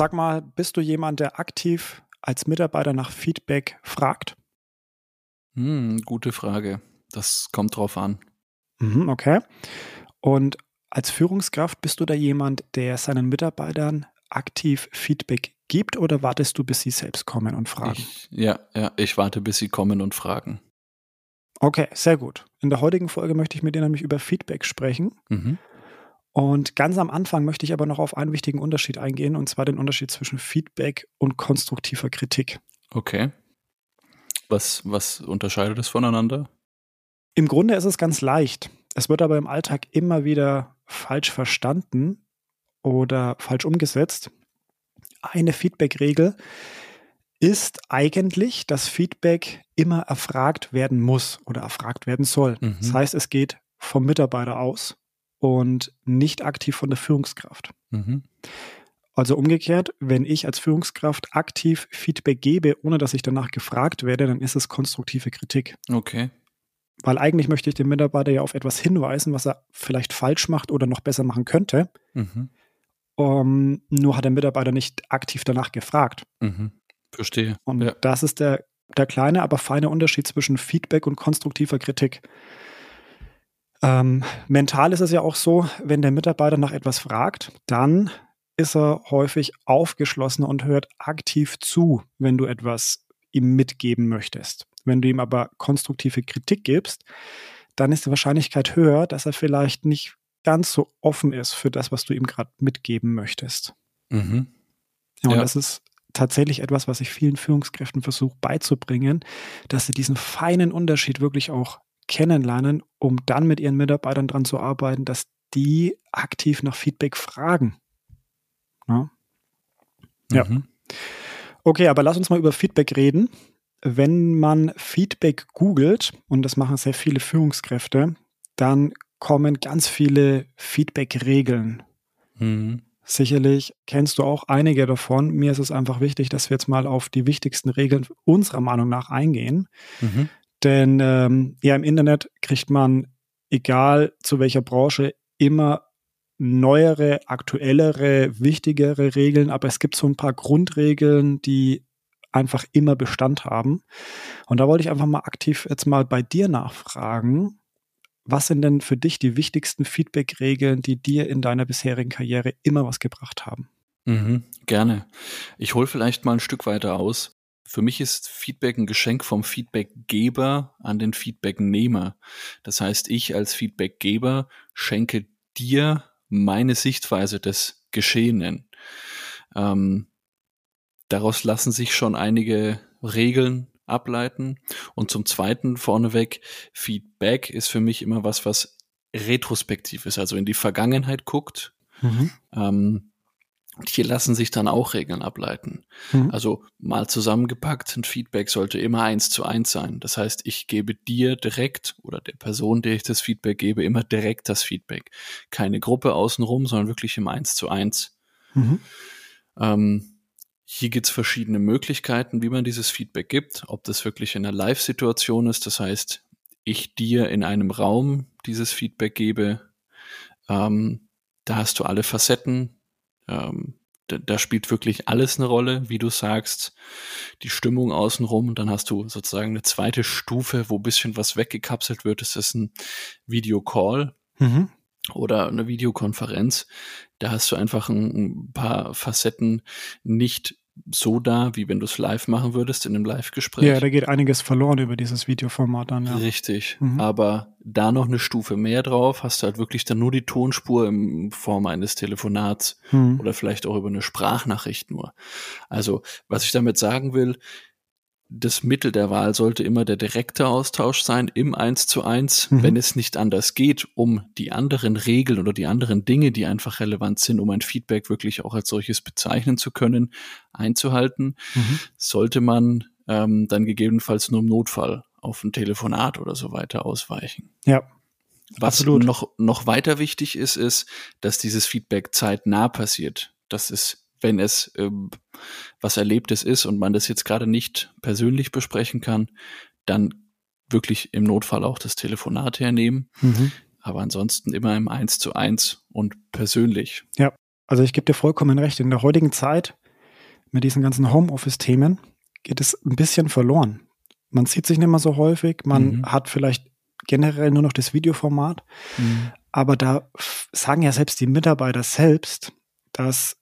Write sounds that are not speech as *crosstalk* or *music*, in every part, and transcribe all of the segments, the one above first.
Sag mal, bist du jemand, der aktiv als Mitarbeiter nach Feedback fragt? Hm, gute Frage. Das kommt drauf an. Mhm, okay. Und als Führungskraft bist du da jemand, der seinen Mitarbeitern aktiv Feedback gibt oder wartest du, bis sie selbst kommen und fragen? Ich, ja, ja, ich warte, bis sie kommen und fragen. Okay, sehr gut. In der heutigen Folge möchte ich mit dir nämlich über Feedback sprechen. Mhm. Und ganz am Anfang möchte ich aber noch auf einen wichtigen Unterschied eingehen, und zwar den Unterschied zwischen Feedback und konstruktiver Kritik. Okay. Was, was unterscheidet es voneinander? Im Grunde ist es ganz leicht. Es wird aber im Alltag immer wieder falsch verstanden oder falsch umgesetzt. Eine Feedback-Regel ist eigentlich, dass Feedback immer erfragt werden muss oder erfragt werden soll. Mhm. Das heißt, es geht vom Mitarbeiter aus und nicht aktiv von der Führungskraft. Mhm. Also umgekehrt, wenn ich als Führungskraft aktiv Feedback gebe, ohne dass ich danach gefragt werde, dann ist es konstruktive Kritik. Okay. Weil eigentlich möchte ich den Mitarbeiter ja auf etwas hinweisen, was er vielleicht falsch macht oder noch besser machen könnte. Mhm. Um, nur hat der Mitarbeiter nicht aktiv danach gefragt. Mhm. Verstehe. Und ja. das ist der, der kleine, aber feine Unterschied zwischen Feedback und konstruktiver Kritik. Ähm, mental ist es ja auch so, wenn der Mitarbeiter nach etwas fragt, dann ist er häufig aufgeschlossen und hört aktiv zu, wenn du etwas ihm mitgeben möchtest. Wenn du ihm aber konstruktive Kritik gibst, dann ist die Wahrscheinlichkeit höher, dass er vielleicht nicht ganz so offen ist für das, was du ihm gerade mitgeben möchtest. Mhm. Ja, und ja. das ist tatsächlich etwas, was ich vielen Führungskräften versuche beizubringen, dass sie diesen feinen Unterschied wirklich auch kennenlernen, um dann mit ihren Mitarbeitern daran zu arbeiten, dass die aktiv nach Feedback fragen. Ja. ja. Mhm. Okay, aber lass uns mal über Feedback reden. Wenn man Feedback googelt, und das machen sehr viele Führungskräfte, dann kommen ganz viele Feedback-Regeln. Mhm. Sicherlich kennst du auch einige davon. Mir ist es einfach wichtig, dass wir jetzt mal auf die wichtigsten Regeln unserer Meinung nach eingehen. Mhm. Denn ähm, ja, im Internet kriegt man, egal zu welcher Branche, immer neuere, aktuellere, wichtigere Regeln, aber es gibt so ein paar Grundregeln, die einfach immer Bestand haben. Und da wollte ich einfach mal aktiv jetzt mal bei dir nachfragen. Was sind denn für dich die wichtigsten Feedback-Regeln, die dir in deiner bisherigen Karriere immer was gebracht haben? Mhm, gerne. Ich hole vielleicht mal ein Stück weiter aus. Für mich ist Feedback ein Geschenk vom Feedbackgeber an den Feedbacknehmer. Das heißt, ich als Feedbackgeber schenke dir meine Sichtweise des Geschehenen. Ähm, daraus lassen sich schon einige Regeln ableiten. Und zum Zweiten vorneweg, Feedback ist für mich immer was, was retrospektiv ist, also in die Vergangenheit guckt. Mhm. Ähm, und hier lassen sich dann auch Regeln ableiten. Mhm. Also mal zusammengepackt, ein Feedback sollte immer eins zu eins sein. Das heißt, ich gebe dir direkt oder der Person, der ich das Feedback gebe, immer direkt das Feedback. Keine Gruppe außenrum, sondern wirklich im eins zu eins. Mhm. Ähm, hier gibt's verschiedene Möglichkeiten, wie man dieses Feedback gibt. Ob das wirklich in einer Live-Situation ist, das heißt, ich dir in einem Raum dieses Feedback gebe. Ähm, da hast du alle Facetten, ähm, da, da, spielt wirklich alles eine Rolle, wie du sagst, die Stimmung außenrum. Und dann hast du sozusagen eine zweite Stufe, wo ein bisschen was weggekapselt wird. Das ist ein Videocall. Mhm. Oder eine Videokonferenz, da hast du einfach ein, ein paar Facetten nicht so da, wie wenn du es live machen würdest in einem Live-Gespräch. Ja, da geht einiges verloren über dieses Videoformat dann, ja. Richtig. Mhm. Aber da noch eine Stufe mehr drauf, hast du halt wirklich dann nur die Tonspur in Form eines Telefonats mhm. oder vielleicht auch über eine Sprachnachricht nur. Also, was ich damit sagen will, das Mittel der Wahl sollte immer der direkte Austausch sein im Eins zu eins, mhm. wenn es nicht anders geht, um die anderen Regeln oder die anderen Dinge, die einfach relevant sind, um ein Feedback wirklich auch als solches bezeichnen zu können, einzuhalten, mhm. sollte man ähm, dann gegebenenfalls nur im Notfall auf ein Telefonat oder so weiter ausweichen. Ja. Was absolut. noch, noch weiter wichtig ist, ist, dass dieses Feedback zeitnah passiert. Das ist wenn es ähm, was Erlebtes ist und man das jetzt gerade nicht persönlich besprechen kann, dann wirklich im Notfall auch das Telefonat hernehmen. Mhm. Aber ansonsten immer im Eins zu eins und persönlich. Ja, also ich gebe dir vollkommen recht. In der heutigen Zeit mit diesen ganzen Homeoffice-Themen geht es ein bisschen verloren. Man sieht sich nicht mehr so häufig, man mhm. hat vielleicht generell nur noch das Videoformat, mhm. aber da sagen ja selbst die Mitarbeiter selbst, dass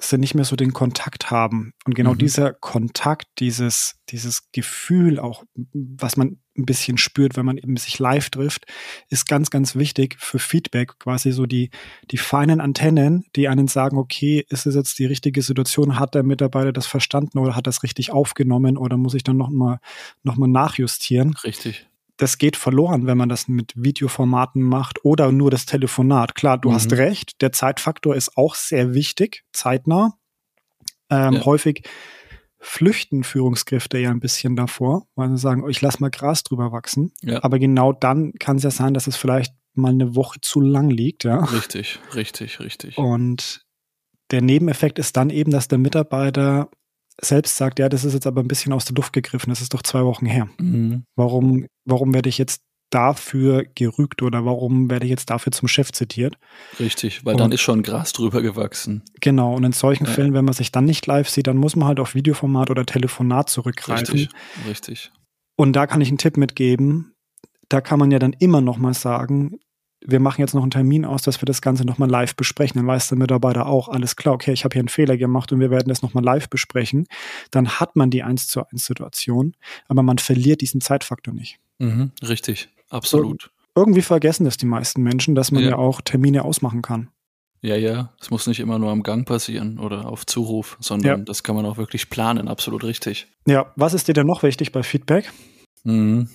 sie nicht mehr so den Kontakt haben. Und genau mhm. dieser Kontakt, dieses, dieses Gefühl auch, was man ein bisschen spürt, wenn man eben sich live trifft, ist ganz, ganz wichtig für Feedback. Quasi so die, die feinen Antennen, die einen sagen, okay, ist es jetzt die richtige Situation? Hat der Mitarbeiter das verstanden oder hat das richtig aufgenommen oder muss ich dann noch mal, noch mal nachjustieren? Richtig das geht verloren, wenn man das mit Videoformaten macht oder nur das Telefonat. Klar, du mhm. hast recht, der Zeitfaktor ist auch sehr wichtig, zeitnah. Ähm, ja. Häufig flüchten Führungskräfte ja ein bisschen davor, weil sie sagen, ich lass mal Gras drüber wachsen. Ja. Aber genau dann kann es ja sein, dass es vielleicht mal eine Woche zu lang liegt. Ja? Richtig, richtig, richtig. Und der Nebeneffekt ist dann eben, dass der Mitarbeiter selbst sagt, ja, das ist jetzt aber ein bisschen aus der Luft gegriffen, das ist doch zwei Wochen her. Mhm. Warum, warum werde ich jetzt dafür gerügt oder warum werde ich jetzt dafür zum Chef zitiert? Richtig, weil und, dann ist schon Gras drüber gewachsen. Genau, und in solchen ja. Fällen, wenn man sich dann nicht live sieht, dann muss man halt auf Videoformat oder Telefonat zurückgreifen. Richtig, richtig. Und da kann ich einen Tipp mitgeben. Da kann man ja dann immer noch mal sagen, wir machen jetzt noch einen Termin aus, dass wir das Ganze nochmal live besprechen. Dann weiß der Mitarbeiter auch, alles klar, okay, ich habe hier einen Fehler gemacht und wir werden das nochmal live besprechen. Dann hat man die 1 zu 1 Situation, aber man verliert diesen Zeitfaktor nicht. Mhm, richtig, absolut. Ir irgendwie vergessen das die meisten Menschen, dass man ja. ja auch Termine ausmachen kann. Ja, ja, das muss nicht immer nur am Gang passieren oder auf Zuruf, sondern ja. das kann man auch wirklich planen, absolut richtig. Ja, was ist dir denn noch wichtig bei Feedback? Mhm.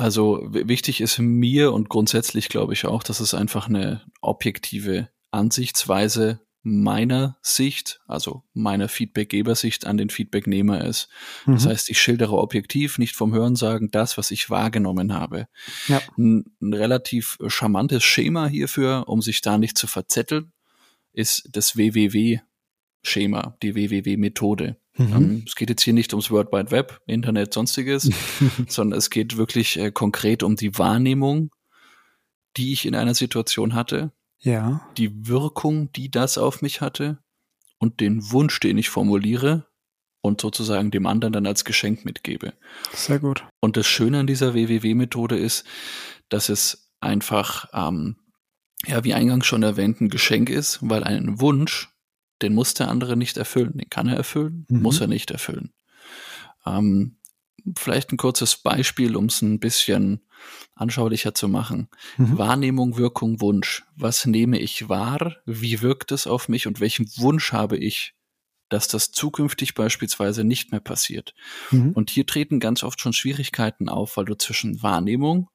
Also wichtig ist mir und grundsätzlich glaube ich auch, dass es einfach eine objektive Ansichtsweise meiner Sicht, also meiner Feedbackgebersicht an den Feedbacknehmer ist. Mhm. Das heißt, ich schildere objektiv, nicht vom Hörensagen, das, was ich wahrgenommen habe. Ja. Ein, ein relativ charmantes Schema hierfür, um sich da nicht zu verzetteln, ist das WWW-Schema, die WWW-Methode. Mhm. Ähm, es geht jetzt hier nicht ums World Wide Web, Internet, sonstiges, *laughs* sondern es geht wirklich äh, konkret um die Wahrnehmung, die ich in einer Situation hatte. Ja. Die Wirkung, die das auf mich hatte und den Wunsch, den ich formuliere und sozusagen dem anderen dann als Geschenk mitgebe. Sehr gut. Und das Schöne an dieser WWW-Methode ist, dass es einfach, ähm, ja, wie eingangs schon erwähnt, ein Geschenk ist, weil ein Wunsch den muss der andere nicht erfüllen. Den kann er erfüllen, mhm. muss er nicht erfüllen. Ähm, vielleicht ein kurzes Beispiel, um es ein bisschen anschaulicher zu machen. Mhm. Wahrnehmung, Wirkung, Wunsch. Was nehme ich wahr? Wie wirkt es auf mich? Und welchen Wunsch habe ich, dass das zukünftig beispielsweise nicht mehr passiert? Mhm. Und hier treten ganz oft schon Schwierigkeiten auf, weil du zwischen Wahrnehmung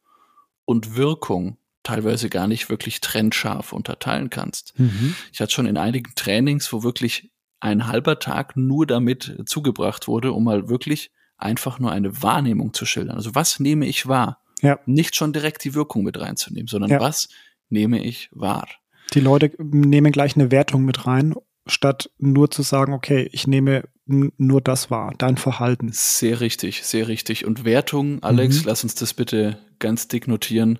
und Wirkung teilweise gar nicht wirklich trennscharf unterteilen kannst. Mhm. Ich hatte schon in einigen Trainings, wo wirklich ein halber Tag nur damit zugebracht wurde, um mal wirklich einfach nur eine Wahrnehmung zu schildern. Also was nehme ich wahr? Ja. Nicht schon direkt die Wirkung mit reinzunehmen, sondern ja. was nehme ich wahr? Die Leute nehmen gleich eine Wertung mit rein, statt nur zu sagen, okay, ich nehme nur das wahr, dein Verhalten. Sehr richtig, sehr richtig. Und Wertung, Alex, mhm. lass uns das bitte ganz dick notieren.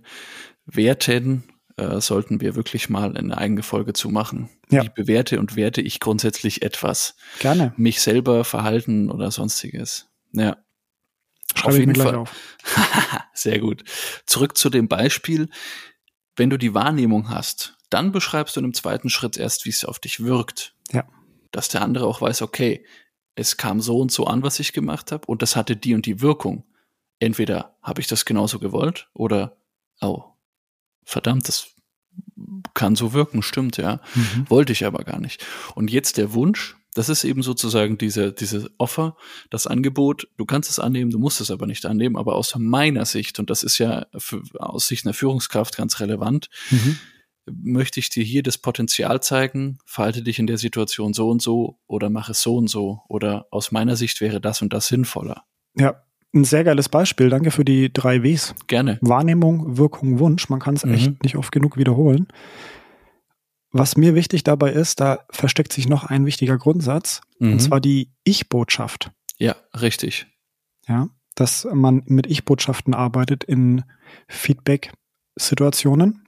Werten äh, sollten wir wirklich mal eine eigene Folge zu machen. Ja. Wie bewerte und werte ich grundsätzlich etwas? Gerne. Mich selber, Verhalten oder sonstiges. Ja. Schreibe auf jeden Fall. Auf. *laughs* Sehr gut. Zurück zu dem Beispiel. Wenn du die Wahrnehmung hast, dann beschreibst du in einem zweiten Schritt erst, wie es auf dich wirkt. Ja. Dass der andere auch weiß, okay, es kam so und so an, was ich gemacht habe, und das hatte die und die Wirkung. Entweder habe ich das genauso gewollt oder, oh, verdammt, das kann so wirken, stimmt, ja. Mhm. Wollte ich aber gar nicht. Und jetzt der Wunsch, das ist eben sozusagen diese, diese Offer, das Angebot, du kannst es annehmen, du musst es aber nicht annehmen, aber aus meiner Sicht, und das ist ja für, aus Sicht einer Führungskraft ganz relevant, mhm. möchte ich dir hier das Potenzial zeigen, verhalte dich in der Situation so und so oder mach es so und so oder aus meiner Sicht wäre das und das sinnvoller. Ja, ein sehr geiles Beispiel. Danke für die drei Ws. Gerne. Wahrnehmung, Wirkung, Wunsch. Man kann es mhm. echt nicht oft genug wiederholen. Was mir wichtig dabei ist, da versteckt sich noch ein wichtiger Grundsatz, mhm. und zwar die Ich-Botschaft. Ja, richtig. Ja, dass man mit Ich-Botschaften arbeitet in Feedback-Situationen.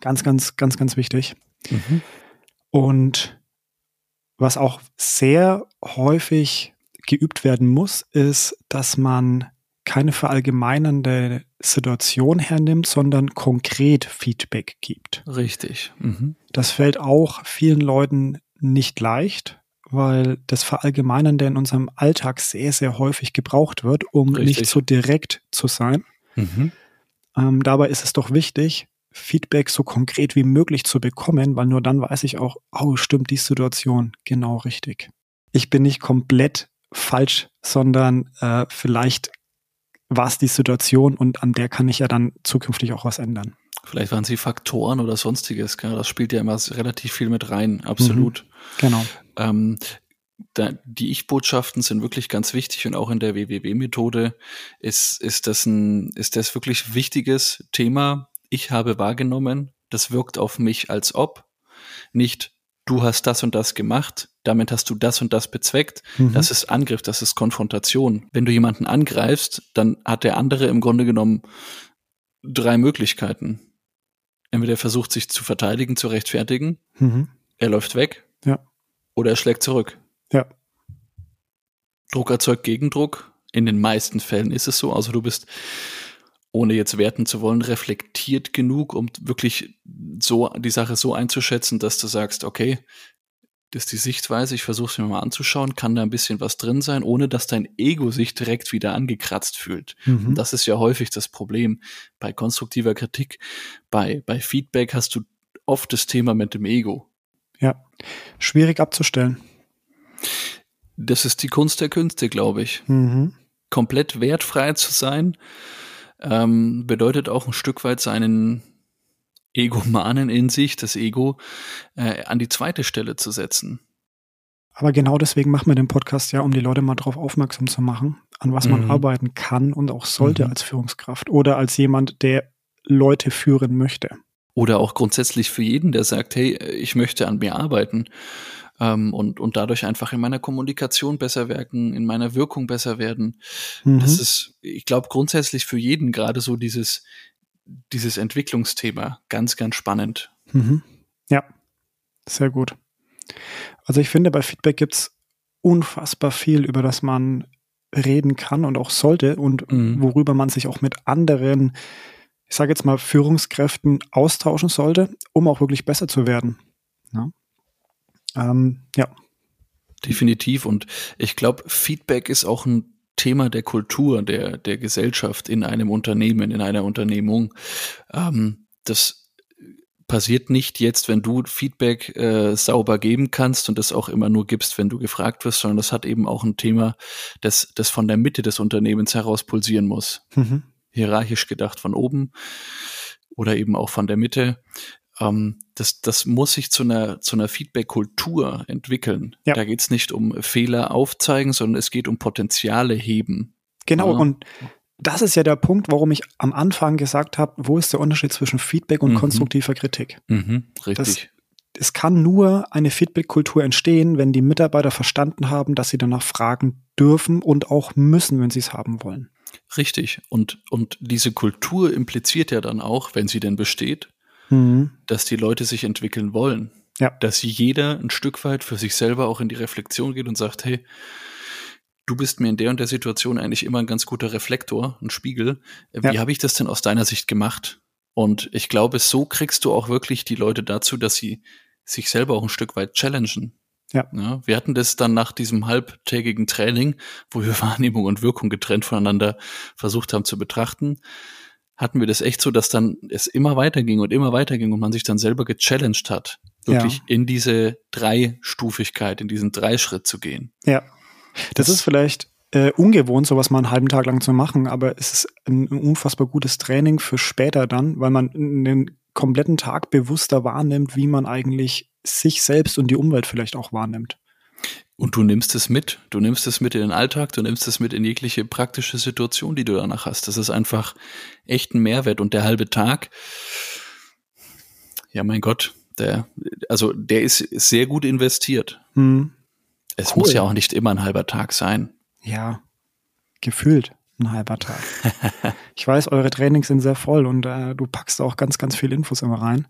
Ganz, ganz, ganz, ganz wichtig. Mhm. Und was auch sehr häufig geübt werden muss, ist, dass man keine verallgemeinernde Situation hernimmt, sondern konkret Feedback gibt. Richtig. Mhm. Das fällt auch vielen Leuten nicht leicht, weil das Verallgemeinernde in unserem Alltag sehr, sehr häufig gebraucht wird, um Richtig. nicht so direkt zu sein. Mhm. Ähm, dabei ist es doch wichtig, Feedback so konkret wie möglich zu bekommen, weil nur dann weiß ich auch, oh, stimmt die Situation genau richtig. Ich bin nicht komplett falsch, sondern äh, vielleicht war es die Situation und an der kann ich ja dann zukünftig auch was ändern. Vielleicht waren sie Faktoren oder sonstiges. Gell? Das spielt ja immer relativ viel mit rein, absolut. Mhm, genau. Ähm, da, die Ich-Botschaften sind wirklich ganz wichtig und auch in der WWW-Methode ist, ist, das ein, ist das wirklich wichtiges Thema. Ich habe wahrgenommen, das wirkt auf mich als ob, nicht du hast das und das gemacht, damit hast du das und das bezweckt. Mhm. Das ist Angriff, das ist Konfrontation. Wenn du jemanden angreifst, dann hat der andere im Grunde genommen drei Möglichkeiten. Entweder er versucht sich zu verteidigen, zu rechtfertigen, mhm. er läuft weg, ja. oder er schlägt zurück. Ja. Druck erzeugt Gegendruck. In den meisten Fällen ist es so. Also du bist, ohne jetzt werten zu wollen, reflektiert genug, um wirklich so die Sache so einzuschätzen, dass du sagst, okay, das ist die Sichtweise, ich versuche es mir mal anzuschauen, kann da ein bisschen was drin sein, ohne dass dein Ego sich direkt wieder angekratzt fühlt. Mhm. Und das ist ja häufig das Problem. Bei konstruktiver Kritik, bei, bei Feedback hast du oft das Thema mit dem Ego. Ja, schwierig abzustellen. Das ist die Kunst der Künste, glaube ich. Mhm. Komplett wertfrei zu sein, ähm, bedeutet auch ein Stück weit seinen Egomanen in sich, das Ego, äh, an die zweite Stelle zu setzen. Aber genau deswegen machen wir den Podcast ja, um die Leute mal darauf aufmerksam zu machen, an was man mhm. arbeiten kann und auch sollte mhm. als Führungskraft oder als jemand, der Leute führen möchte. Oder auch grundsätzlich für jeden, der sagt, hey, ich möchte an mir arbeiten ähm, und, und dadurch einfach in meiner Kommunikation besser werden, in meiner Wirkung besser werden. Mhm. Das ist, ich glaube, grundsätzlich für jeden gerade so dieses, dieses Entwicklungsthema ganz, ganz spannend. Mhm. Ja, sehr gut. Also ich finde, bei Feedback gibt es unfassbar viel, über das man reden kann und auch sollte und mhm. worüber man sich auch mit anderen, ich sage jetzt mal, Führungskräften austauschen sollte, um auch wirklich besser zu werden. Ja. Ähm, ja. Definitiv. Und ich glaube, Feedback ist auch ein Thema der Kultur, der, der Gesellschaft in einem Unternehmen, in einer Unternehmung. Ähm, das passiert nicht jetzt, wenn du Feedback äh, sauber geben kannst und das auch immer nur gibst, wenn du gefragt wirst, sondern das hat eben auch ein Thema, das, das von der Mitte des Unternehmens heraus pulsieren muss. Mhm. Hierarchisch gedacht von oben oder eben auch von der Mitte ähm, das, das muss sich zu einer, zu einer Feedback-Kultur entwickeln. Ja. Da geht es nicht um Fehler aufzeigen, sondern es geht um Potenziale heben. Genau, ja. und das ist ja der Punkt, warum ich am Anfang gesagt habe, wo ist der Unterschied zwischen Feedback und mhm. konstruktiver Kritik? Mhm, richtig. Das, es kann nur eine Feedback-Kultur entstehen, wenn die Mitarbeiter verstanden haben, dass sie danach fragen dürfen und auch müssen, wenn sie es haben wollen. Richtig. Und, und diese Kultur impliziert ja dann auch, wenn sie denn besteht, mhm. dass die Leute sich entwickeln wollen. Ja. Dass jeder ein Stück weit für sich selber auch in die Reflexion geht und sagt, hey, du bist mir in der und der Situation eigentlich immer ein ganz guter Reflektor, ein Spiegel. Wie ja. habe ich das denn aus deiner Sicht gemacht? Und ich glaube, so kriegst du auch wirklich die Leute dazu, dass sie sich selber auch ein Stück weit challengen. Ja. ja. wir hatten das dann nach diesem halbtägigen Training, wo wir *laughs* Wahrnehmung und Wirkung getrennt voneinander versucht haben zu betrachten hatten wir das echt so, dass dann es immer weiterging und immer weiterging und man sich dann selber gechallenged hat, wirklich ja. in diese Dreistufigkeit, in diesen Dreischritt zu gehen. Ja. Das, das ist vielleicht äh, ungewohnt, sowas mal einen halben Tag lang zu machen, aber es ist ein, ein unfassbar gutes Training für später dann, weil man den kompletten Tag bewusster wahrnimmt, wie man eigentlich sich selbst und die Umwelt vielleicht auch wahrnimmt. Und du nimmst es mit. Du nimmst es mit in den Alltag, du nimmst es mit in jegliche praktische Situation, die du danach hast. Das ist einfach echt ein Mehrwert. Und der halbe Tag, ja, mein Gott, der, also der ist sehr gut investiert. Hm. Es cool. muss ja auch nicht immer ein halber Tag sein. Ja, gefühlt ein halber Tag. *laughs* ich weiß, eure Trainings sind sehr voll und äh, du packst auch ganz, ganz viel Infos immer rein.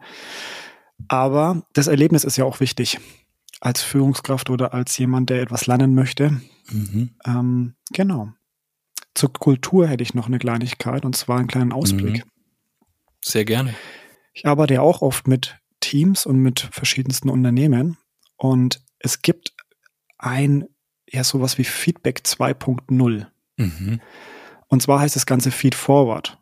Aber das Erlebnis ist ja auch wichtig. Als Führungskraft oder als jemand, der etwas lernen möchte. Mhm. Ähm, genau. Zur Kultur hätte ich noch eine Kleinigkeit und zwar einen kleinen Ausblick. Mhm. Sehr gerne. Ich arbeite ja auch oft mit Teams und mit verschiedensten Unternehmen und es gibt ein, ja, sowas wie Feedback 2.0. Mhm. Und zwar heißt das Ganze Feed Forward.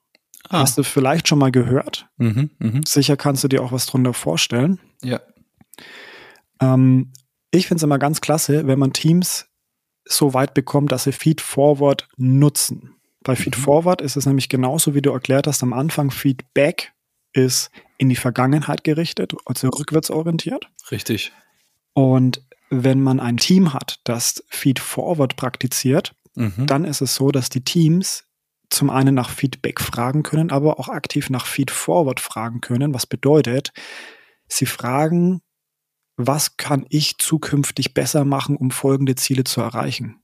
Ah. Hast du vielleicht schon mal gehört? Mhm. Mhm. Sicher kannst du dir auch was drunter vorstellen. Ja. Ähm, ich finde es immer ganz klasse, wenn man Teams so weit bekommt, dass sie Feed Forward nutzen. Bei Feed Mhm. Forward ist es nämlich genauso, wie du erklärt hast am Anfang. Feedback ist in die Vergangenheit gerichtet, also rückwärts orientiert. Richtig. Und wenn man ein Team hat, das Feed Forward praktiziert, Mhm. dann ist es so, dass die Teams zum einen nach Feedback fragen können, aber auch aktiv nach Feed Forward fragen können, was bedeutet, sie fragen, was kann ich zukünftig besser machen, um folgende Ziele zu erreichen?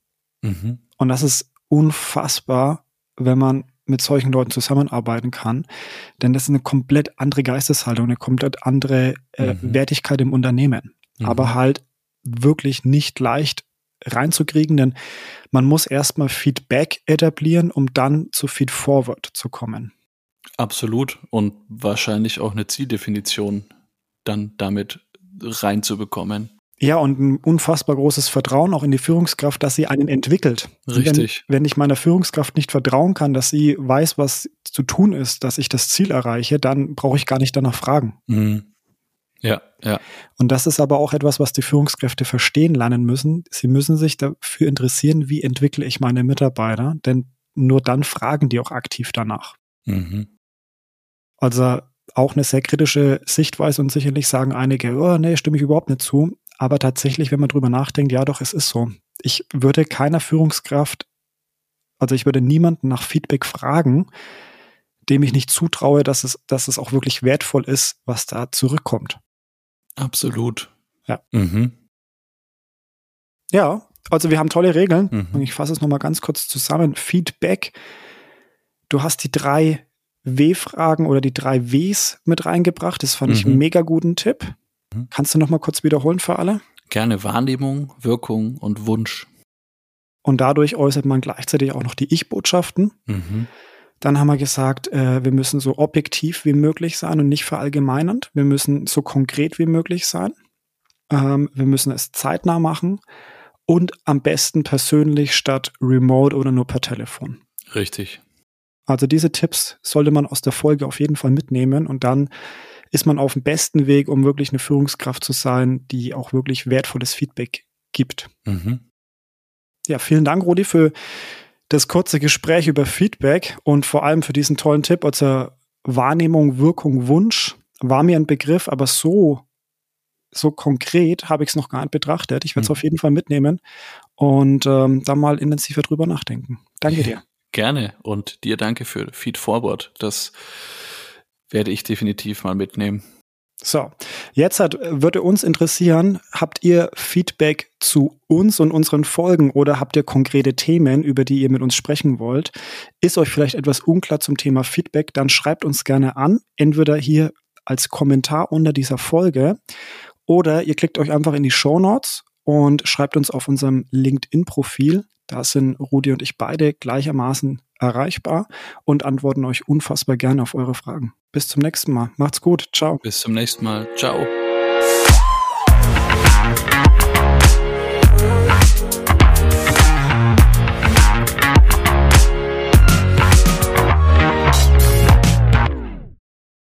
Mhm. Und das ist unfassbar, wenn man mit solchen Leuten zusammenarbeiten kann, denn das ist eine komplett andere Geisteshaltung, eine komplett andere äh, Mhm. Wertigkeit im Unternehmen Mhm. aber halt wirklich nicht leicht reinzukriegen, denn man muss erstmal Feedback etablieren, um dann zu Feed Forward zu kommen. Absolut. Und wahrscheinlich auch eine Zieldefinition dann damit reinzubekommen. Ja, und ein unfassbar großes Vertrauen auch in die Führungskraft, dass sie einen entwickelt. Richtig. Wenn, wenn ich meiner Führungskraft nicht vertrauen kann, dass sie weiß, was zu tun ist, dass ich das Ziel erreiche, dann brauche ich gar nicht danach fragen. Mhm. Ja, ja. Und das ist aber auch etwas, was die Führungskräfte verstehen lernen müssen. Sie müssen sich dafür interessieren, wie entwickle ich meine Mitarbeiter, denn nur dann fragen die auch aktiv danach. Mhm. Also auch eine sehr kritische Sichtweise und sicherlich sagen einige, oh nee, stimme ich überhaupt nicht zu. Aber tatsächlich, wenn man drüber nachdenkt, ja doch, es ist so. Ich würde keiner Führungskraft, also ich würde niemanden nach Feedback fragen, dem ich nicht zutraue, dass es, dass es auch wirklich wertvoll ist, was da zurückkommt. Absolut. Ja. Mhm. Ja, also wir haben tolle Regeln. Mhm. Und ich fasse es nochmal ganz kurz zusammen. Feedback. Du hast die drei W-Fragen oder die drei Ws mit reingebracht. Das fand ich Mhm. einen mega guten Tipp. Mhm. Kannst du nochmal kurz wiederholen für alle? Gerne Wahrnehmung, Wirkung und Wunsch. Und dadurch äußert man gleichzeitig auch noch die Ich-Botschaften. Mhm. Dann haben wir gesagt, äh, wir müssen so objektiv wie möglich sein und nicht verallgemeinernd. Wir müssen so konkret wie möglich sein. Ähm, wir müssen es zeitnah machen und am besten persönlich statt remote oder nur per Telefon. Richtig. Also diese Tipps sollte man aus der Folge auf jeden Fall mitnehmen und dann ist man auf dem besten Weg, um wirklich eine Führungskraft zu sein, die auch wirklich wertvolles Feedback gibt. Mhm. Ja, vielen Dank, Rudi, für das kurze Gespräch über Feedback und vor allem für diesen tollen Tipp. Also Wahrnehmung, Wirkung, Wunsch war mir ein Begriff, aber so, so konkret habe ich es noch gar nicht betrachtet. Ich werde es Mhm. auf jeden Fall mitnehmen und ähm, da mal intensiver drüber nachdenken. Danke dir. Gerne. Und dir danke für Feed Forward. Das werde ich definitiv mal mitnehmen. So, jetzt hat, würde uns interessieren, habt ihr Feedback zu uns und unseren Folgen oder habt ihr konkrete Themen, über die ihr mit uns sprechen wollt? Ist euch vielleicht etwas unklar zum Thema Feedback, dann schreibt uns gerne an, entweder hier als Kommentar unter dieser Folge oder ihr klickt euch einfach in die Show Notes und schreibt uns auf unserem LinkedIn-Profil. Da sind Rudi und ich beide gleichermaßen erreichbar und antworten euch unfassbar gerne auf eure Fragen. Bis zum nächsten Mal. Macht's gut. Ciao. Bis zum nächsten Mal. Ciao.